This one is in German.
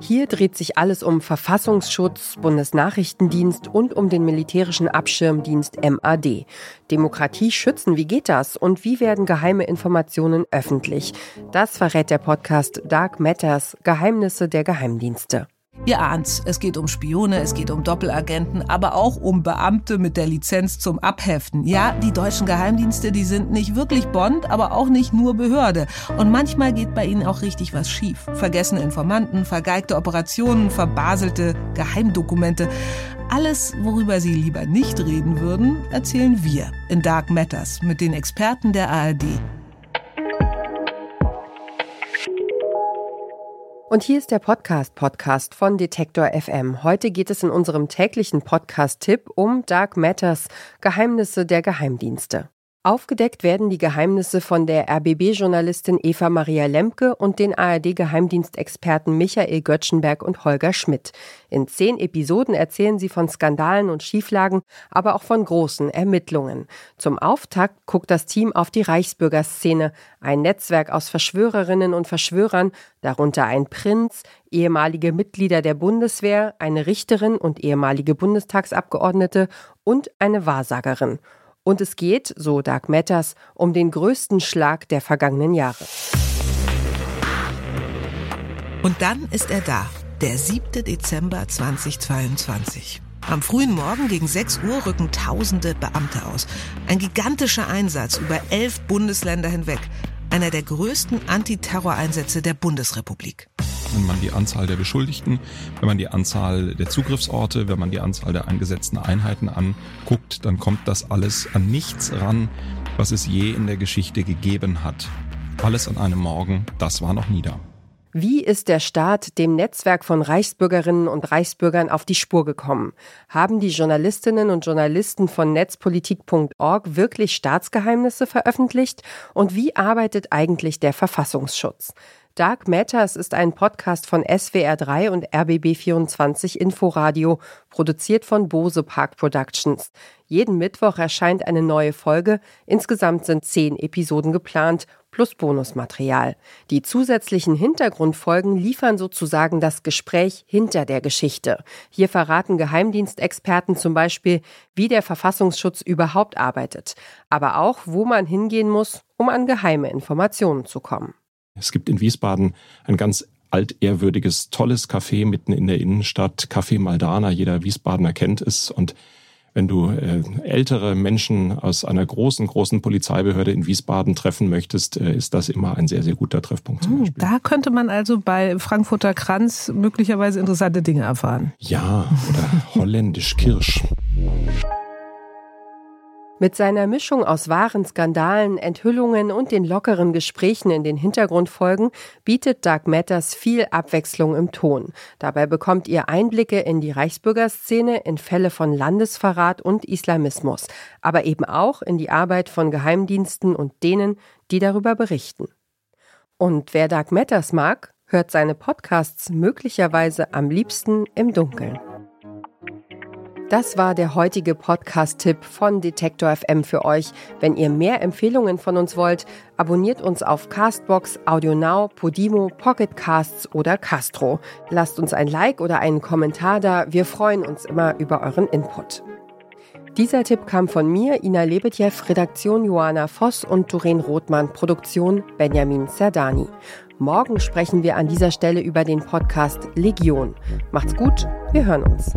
Hier dreht sich alles um Verfassungsschutz, Bundesnachrichtendienst und um den militärischen Abschirmdienst MAD. Demokratie schützen, wie geht das? Und wie werden geheime Informationen öffentlich? Das verrät der Podcast Dark Matters, Geheimnisse der Geheimdienste. Ihr ahnt's, es geht um Spione, es geht um Doppelagenten, aber auch um Beamte mit der Lizenz zum Abheften. Ja, die deutschen Geheimdienste, die sind nicht wirklich Bond, aber auch nicht nur Behörde. Und manchmal geht bei ihnen auch richtig was schief. Vergessene Informanten, vergeigte Operationen, verbaselte Geheimdokumente. Alles, worüber Sie lieber nicht reden würden, erzählen wir in Dark Matters mit den Experten der ARD. Und hier ist der Podcast-Podcast von Detektor FM. Heute geht es in unserem täglichen Podcast-Tipp um Dark Matters, Geheimnisse der Geheimdienste. Aufgedeckt werden die Geheimnisse von der RBB-Journalistin Eva Maria Lemke und den ARD-Geheimdienstexperten Michael Göttschenberg und Holger Schmidt. In zehn Episoden erzählen sie von Skandalen und Schieflagen, aber auch von großen Ermittlungen. Zum Auftakt guckt das Team auf die Reichsbürgerszene, ein Netzwerk aus Verschwörerinnen und Verschwörern, darunter ein Prinz, ehemalige Mitglieder der Bundeswehr, eine Richterin und ehemalige Bundestagsabgeordnete und eine Wahrsagerin. Und es geht, so Dark Matters, um den größten Schlag der vergangenen Jahre. Und dann ist er da, der 7. Dezember 2022. Am frühen Morgen gegen 6 Uhr rücken tausende Beamte aus. Ein gigantischer Einsatz über elf Bundesländer hinweg. Einer der größten Antiterroreinsätze der Bundesrepublik wenn man die Anzahl der Beschuldigten, wenn man die Anzahl der Zugriffsorte, wenn man die Anzahl der eingesetzten Einheiten anguckt, dann kommt das alles an nichts ran, was es je in der Geschichte gegeben hat. Alles an einem Morgen, das war noch nie da. Wie ist der Staat dem Netzwerk von Reichsbürgerinnen und Reichsbürgern auf die Spur gekommen? Haben die Journalistinnen und Journalisten von netzpolitik.org wirklich Staatsgeheimnisse veröffentlicht? Und wie arbeitet eigentlich der Verfassungsschutz? Dark Matters ist ein Podcast von SWR3 und RBB24 Inforadio, produziert von Bose Park Productions. Jeden Mittwoch erscheint eine neue Folge. Insgesamt sind zehn Episoden geplant, plus Bonusmaterial. Die zusätzlichen Hintergrundfolgen liefern sozusagen das Gespräch hinter der Geschichte. Hier verraten Geheimdienstexperten zum Beispiel, wie der Verfassungsschutz überhaupt arbeitet, aber auch, wo man hingehen muss, um an geheime Informationen zu kommen. Es gibt in Wiesbaden ein ganz altehrwürdiges, tolles Café mitten in der Innenstadt, Café Maldana. Jeder Wiesbadener kennt es. Und wenn du äh, ältere Menschen aus einer großen, großen Polizeibehörde in Wiesbaden treffen möchtest, äh, ist das immer ein sehr, sehr guter Treffpunkt. Zum hm, Beispiel. Da könnte man also bei Frankfurter Kranz möglicherweise interessante Dinge erfahren. Ja, oder holländisch Kirsch. Mit seiner Mischung aus wahren Skandalen, Enthüllungen und den lockeren Gesprächen in den Hintergrundfolgen bietet Dark Matters viel Abwechslung im Ton. Dabei bekommt ihr Einblicke in die Reichsbürgerszene, in Fälle von Landesverrat und Islamismus, aber eben auch in die Arbeit von Geheimdiensten und denen, die darüber berichten. Und wer Dark Matters mag, hört seine Podcasts möglicherweise am liebsten im Dunkeln. Das war der heutige Podcast-Tipp von Detektor FM für euch. Wenn ihr mehr Empfehlungen von uns wollt, abonniert uns auf Castbox, AudioNow, Podimo, Pocketcasts oder Castro. Lasst uns ein Like oder einen Kommentar da. Wir freuen uns immer über euren Input. Dieser Tipp kam von mir, Ina Lebetjew, Redaktion Johanna Voss und Doreen Rothmann, Produktion Benjamin Serdani. Morgen sprechen wir an dieser Stelle über den Podcast Legion. Macht's gut, wir hören uns.